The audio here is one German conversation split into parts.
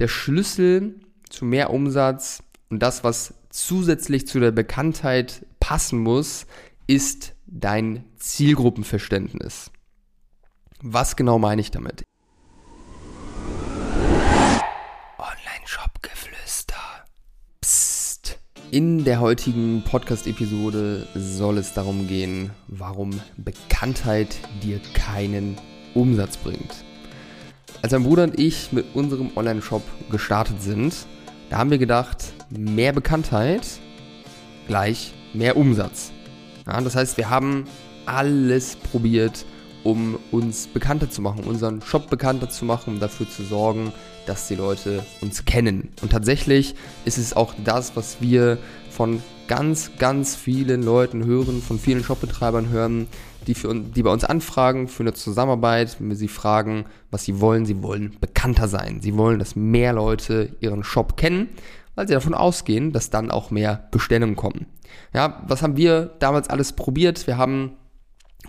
Der Schlüssel zu mehr Umsatz und das, was zusätzlich zu der Bekanntheit passen muss, ist dein Zielgruppenverständnis. Was genau meine ich damit? Online-Shop-Geflüster. Psst. In der heutigen Podcast-Episode soll es darum gehen, warum Bekanntheit dir keinen Umsatz bringt. Als mein Bruder und ich mit unserem Online-Shop gestartet sind, da haben wir gedacht, mehr Bekanntheit gleich mehr Umsatz. Ja, das heißt, wir haben alles probiert, um uns bekannter zu machen, unseren Shop bekannter zu machen, um dafür zu sorgen, dass die Leute uns kennen. Und tatsächlich ist es auch das, was wir von ganz, ganz vielen Leuten hören, von vielen Shopbetreibern hören, die, für, die bei uns anfragen für eine Zusammenarbeit, wenn wir sie fragen, was sie wollen. Sie wollen bekannter sein. Sie wollen, dass mehr Leute ihren Shop kennen, weil sie davon ausgehen, dass dann auch mehr Bestellungen kommen. Ja, was haben wir damals alles probiert? Wir haben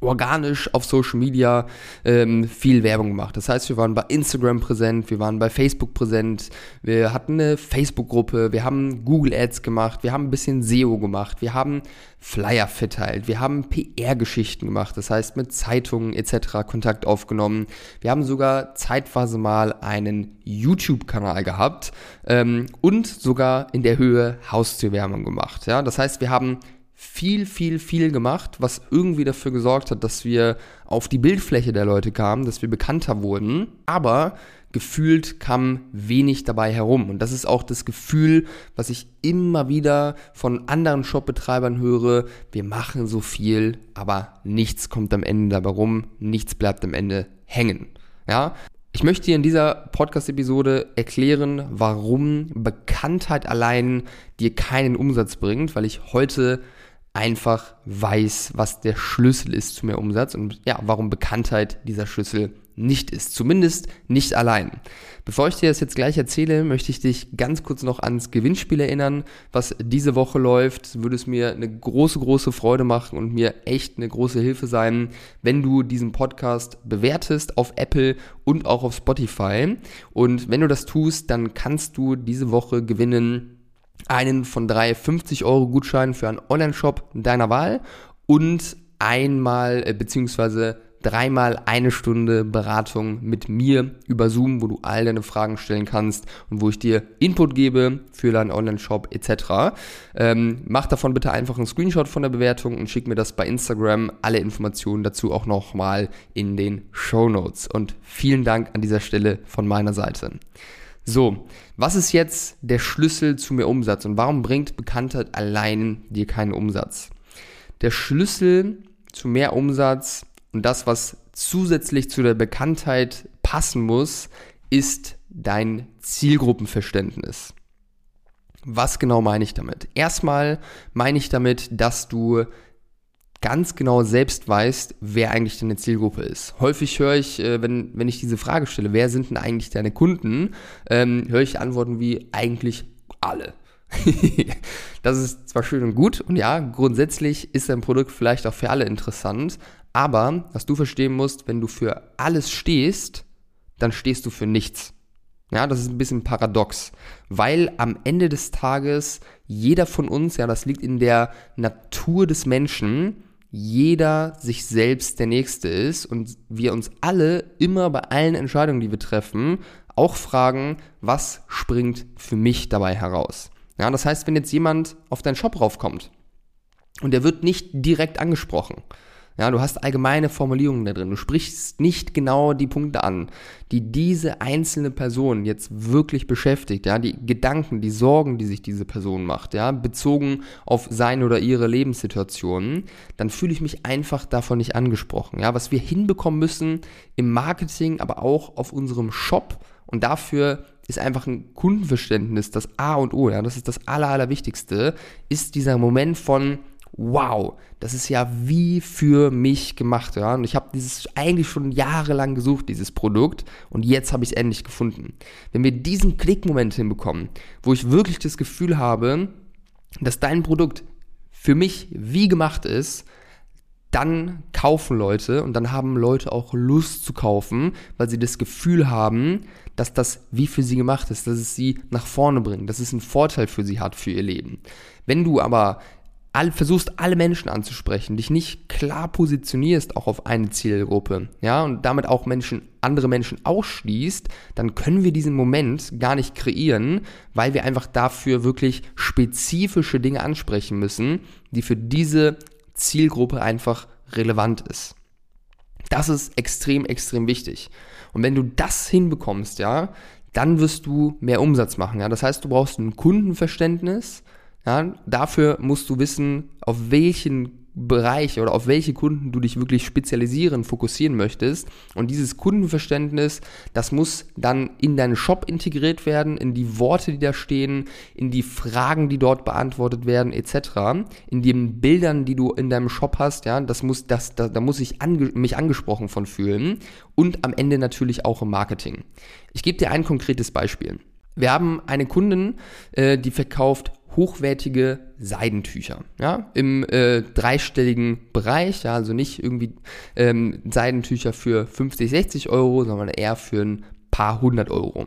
organisch auf Social Media ähm, viel Werbung gemacht. Das heißt, wir waren bei Instagram präsent, wir waren bei Facebook präsent, wir hatten eine Facebook-Gruppe, wir haben Google Ads gemacht, wir haben ein bisschen SEO gemacht, wir haben Flyer verteilt, wir haben PR-Geschichten gemacht, das heißt mit Zeitungen etc. Kontakt aufgenommen. Wir haben sogar zeitweise mal einen YouTube-Kanal gehabt ähm, und sogar in der Höhe Haustürwärmung gemacht. Ja? Das heißt, wir haben viel, viel, viel gemacht, was irgendwie dafür gesorgt hat, dass wir auf die Bildfläche der Leute kamen, dass wir bekannter wurden, aber gefühlt kam wenig dabei herum. Und das ist auch das Gefühl, was ich immer wieder von anderen Shopbetreibern höre. Wir machen so viel, aber nichts kommt am Ende dabei rum, nichts bleibt am Ende hängen. Ja, ich möchte dir in dieser Podcast-Episode erklären, warum Bekanntheit allein dir keinen Umsatz bringt, weil ich heute einfach weiß, was der Schlüssel ist zu mehr Umsatz und ja, warum Bekanntheit dieser Schlüssel nicht ist. Zumindest nicht allein. Bevor ich dir das jetzt gleich erzähle, möchte ich dich ganz kurz noch ans Gewinnspiel erinnern, was diese Woche läuft. Würde es mir eine große, große Freude machen und mir echt eine große Hilfe sein, wenn du diesen Podcast bewertest auf Apple und auch auf Spotify. Und wenn du das tust, dann kannst du diese Woche gewinnen einen von drei 50 Euro Gutscheinen für einen Online-Shop deiner Wahl und einmal äh, beziehungsweise dreimal eine Stunde Beratung mit mir über Zoom, wo du all deine Fragen stellen kannst und wo ich dir Input gebe für deinen Online-Shop etc. Ähm, mach davon bitte einfach einen Screenshot von der Bewertung und schick mir das bei Instagram. Alle Informationen dazu auch nochmal in den Show Notes. Und vielen Dank an dieser Stelle von meiner Seite. So, was ist jetzt der Schlüssel zu mehr Umsatz und warum bringt Bekanntheit allein dir keinen Umsatz? Der Schlüssel zu mehr Umsatz und das, was zusätzlich zu der Bekanntheit passen muss, ist dein Zielgruppenverständnis. Was genau meine ich damit? Erstmal meine ich damit, dass du ganz genau selbst weißt, wer eigentlich deine Zielgruppe ist. Häufig höre ich, äh, wenn, wenn ich diese Frage stelle, wer sind denn eigentlich deine Kunden, ähm, höre ich Antworten wie eigentlich alle. das ist zwar schön und gut und ja, grundsätzlich ist dein Produkt vielleicht auch für alle interessant, aber was du verstehen musst, wenn du für alles stehst, dann stehst du für nichts. Ja, das ist ein bisschen paradox, weil am Ende des Tages jeder von uns, ja, das liegt in der Natur des Menschen, jeder sich selbst der Nächste ist und wir uns alle immer bei allen Entscheidungen, die wir treffen, auch fragen, was springt für mich dabei heraus. Ja, das heißt, wenn jetzt jemand auf deinen Shop raufkommt und der wird nicht direkt angesprochen, ja, du hast allgemeine Formulierungen da drin. Du sprichst nicht genau die Punkte an, die diese einzelne Person jetzt wirklich beschäftigt. Ja, die Gedanken, die Sorgen, die sich diese Person macht, ja, bezogen auf seine oder ihre Lebenssituationen, dann fühle ich mich einfach davon nicht angesprochen. Ja, was wir hinbekommen müssen im Marketing, aber auch auf unserem Shop und dafür ist einfach ein Kundenverständnis das A und O. Ja, das ist das Aller, Allerwichtigste, ist dieser Moment von wow, das ist ja wie für mich gemacht, ja. Und ich habe dieses eigentlich schon jahrelang gesucht, dieses Produkt, und jetzt habe ich es endlich gefunden. Wenn wir diesen Klickmoment hinbekommen, wo ich wirklich das Gefühl habe, dass dein Produkt für mich wie gemacht ist, dann kaufen Leute und dann haben Leute auch Lust zu kaufen, weil sie das Gefühl haben, dass das wie für sie gemacht ist, dass es sie nach vorne bringt, dass es einen Vorteil für sie hat für ihr Leben. Wenn du aber all, versuchst, alle Menschen anzusprechen, dich nicht klar positionierst auch auf eine Zielgruppe, ja, und damit auch Menschen, andere Menschen ausschließt, dann können wir diesen Moment gar nicht kreieren, weil wir einfach dafür wirklich spezifische Dinge ansprechen müssen, die für diese Zielgruppe einfach relevant ist. Das ist extrem, extrem wichtig. Und wenn du das hinbekommst, ja, dann wirst du mehr Umsatz machen. Ja? Das heißt, du brauchst ein Kundenverständnis, ja, dafür musst du wissen, auf welchen Bereich oder auf welche Kunden du dich wirklich spezialisieren, fokussieren möchtest. Und dieses Kundenverständnis, das muss dann in deinen Shop integriert werden, in die Worte, die da stehen, in die Fragen, die dort beantwortet werden, etc. In den Bildern, die du in deinem Shop hast, ja, das muss, das, da, da muss ich ange mich angesprochen von fühlen. Und am Ende natürlich auch im Marketing. Ich gebe dir ein konkretes Beispiel. Wir haben eine Kundin, äh, die verkauft hochwertige Seidentücher, ja, im äh, dreistelligen Bereich, ja, also nicht irgendwie ähm, Seidentücher für 50, 60 Euro, sondern eher für ein paar hundert Euro.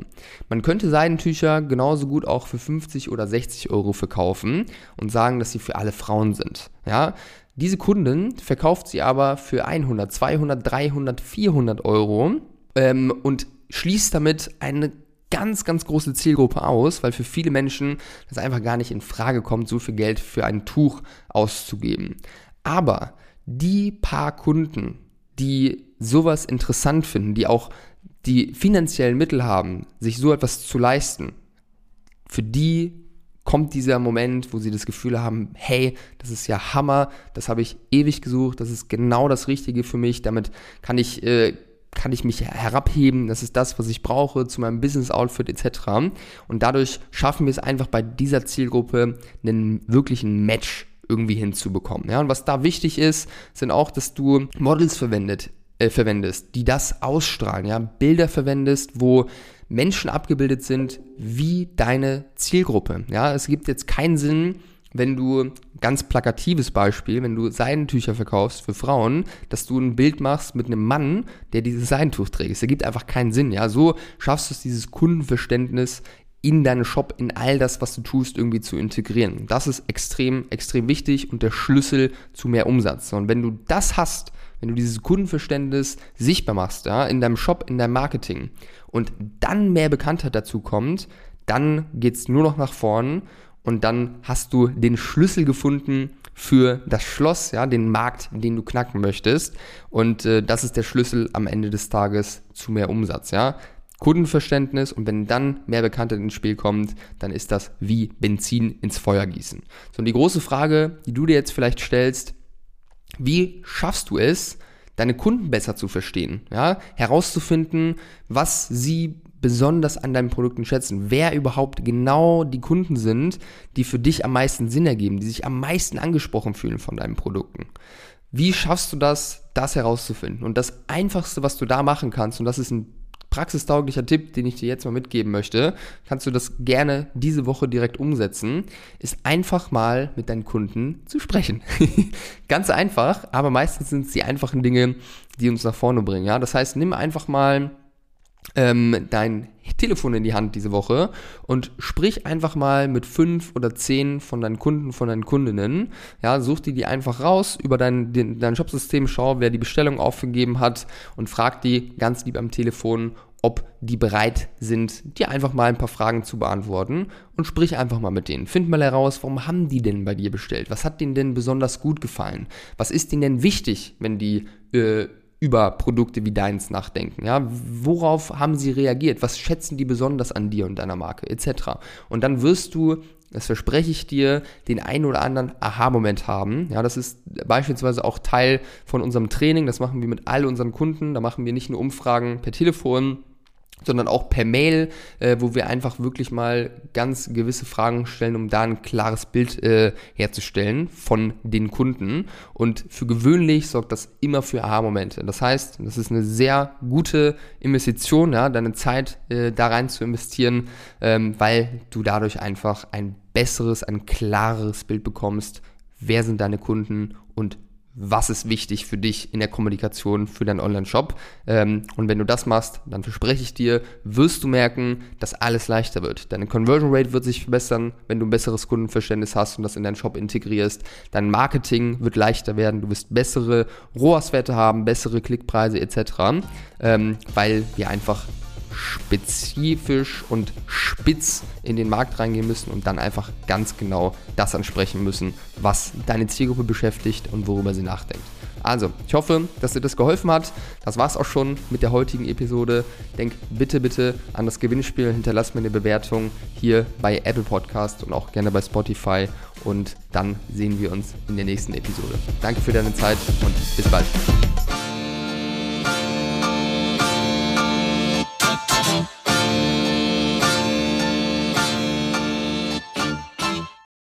Man könnte Seidentücher genauso gut auch für 50 oder 60 Euro verkaufen und sagen, dass sie für alle Frauen sind, ja. Diese Kundin verkauft sie aber für 100, 200, 300, 400 Euro ähm, und schließt damit eine ganz, ganz große Zielgruppe aus, weil für viele Menschen das einfach gar nicht in Frage kommt, so viel Geld für ein Tuch auszugeben. Aber die paar Kunden, die sowas interessant finden, die auch die finanziellen Mittel haben, sich so etwas zu leisten, für die kommt dieser Moment, wo sie das Gefühl haben, hey, das ist ja Hammer, das habe ich ewig gesucht, das ist genau das Richtige für mich, damit kann ich äh, kann ich mich herabheben, das ist das, was ich brauche zu meinem Business-Outfit etc. Und dadurch schaffen wir es einfach bei dieser Zielgruppe einen wirklichen Match irgendwie hinzubekommen. Ja, und was da wichtig ist, sind auch, dass du Models verwendet, äh, verwendest, die das ausstrahlen, ja, Bilder verwendest, wo Menschen abgebildet sind wie deine Zielgruppe. Ja, es gibt jetzt keinen Sinn, wenn du, ganz plakatives Beispiel, wenn du Seidentücher verkaufst für Frauen, dass du ein Bild machst mit einem Mann, der dieses Seidentuch trägt. Das ergibt einfach keinen Sinn, ja. So schaffst du es, dieses Kundenverständnis in deinen Shop, in all das, was du tust, irgendwie zu integrieren. Das ist extrem, extrem wichtig und der Schlüssel zu mehr Umsatz. Und wenn du das hast, wenn du dieses Kundenverständnis sichtbar machst, ja, in deinem Shop, in deinem Marketing und dann mehr Bekanntheit dazu kommt, dann geht's nur noch nach vorn und dann hast du den Schlüssel gefunden für das Schloss, ja, den Markt, den du knacken möchtest. Und äh, das ist der Schlüssel am Ende des Tages zu mehr Umsatz, ja. Kundenverständnis und wenn dann mehr Bekanntheit ins Spiel kommt, dann ist das wie Benzin ins Feuer gießen. So, und die große Frage, die du dir jetzt vielleicht stellst, wie schaffst du es, deine Kunden besser zu verstehen, ja, herauszufinden, was sie besonders an deinen Produkten schätzen, wer überhaupt genau die Kunden sind, die für dich am meisten Sinn ergeben, die sich am meisten angesprochen fühlen von deinen Produkten. Wie schaffst du das, das herauszufinden? Und das Einfachste, was du da machen kannst, und das ist ein praxistauglicher Tipp, den ich dir jetzt mal mitgeben möchte, kannst du das gerne diese Woche direkt umsetzen, ist einfach mal mit deinen Kunden zu sprechen. Ganz einfach, aber meistens sind es die einfachen Dinge, die uns nach vorne bringen. Ja? Das heißt, nimm einfach mal ähm, dein Telefon in die Hand diese Woche und sprich einfach mal mit fünf oder zehn von deinen Kunden, von deinen Kundinnen. Ja, such die die einfach raus über dein, den, dein Shopsystem, schau, wer die Bestellung aufgegeben hat und frag die ganz lieb am Telefon, ob die bereit sind, dir einfach mal ein paar Fragen zu beantworten und sprich einfach mal mit denen. Find mal heraus, warum haben die denn bei dir bestellt? Was hat denen denn besonders gut gefallen? Was ist denen denn wichtig, wenn die äh, über Produkte wie deins nachdenken. Ja, worauf haben sie reagiert? Was schätzen die besonders an dir und deiner Marke etc. Und dann wirst du das verspreche ich dir, den einen oder anderen Aha-Moment haben. Ja, das ist beispielsweise auch Teil von unserem Training. Das machen wir mit all unseren Kunden. Da machen wir nicht nur Umfragen per Telefon, sondern auch per Mail, äh, wo wir einfach wirklich mal ganz gewisse Fragen stellen, um da ein klares Bild äh, herzustellen von den Kunden. Und für gewöhnlich sorgt das immer für Aha-Momente. Das heißt, das ist eine sehr gute Investition, ja, deine Zeit äh, da rein zu investieren, ähm, weil du dadurch einfach ein besseres, ein klareres Bild bekommst, wer sind deine Kunden und was ist wichtig für dich in der Kommunikation für deinen Online-Shop. Ähm, und wenn du das machst, dann verspreche ich dir, wirst du merken, dass alles leichter wird. Deine Conversion Rate wird sich verbessern, wenn du ein besseres Kundenverständnis hast und das in deinen Shop integrierst. Dein Marketing wird leichter werden, du wirst bessere ROAS-Werte haben, bessere Klickpreise etc., ähm, weil wir einfach spezifisch und spitz in den Markt reingehen müssen und dann einfach ganz genau das ansprechen müssen, was deine Zielgruppe beschäftigt und worüber sie nachdenkt. Also, ich hoffe, dass dir das geholfen hat. Das war's auch schon mit der heutigen Episode. Denk bitte, bitte an das Gewinnspiel. Hinterlass mir eine Bewertung hier bei Apple Podcast und auch gerne bei Spotify. Und dann sehen wir uns in der nächsten Episode. Danke für deine Zeit und bis bald.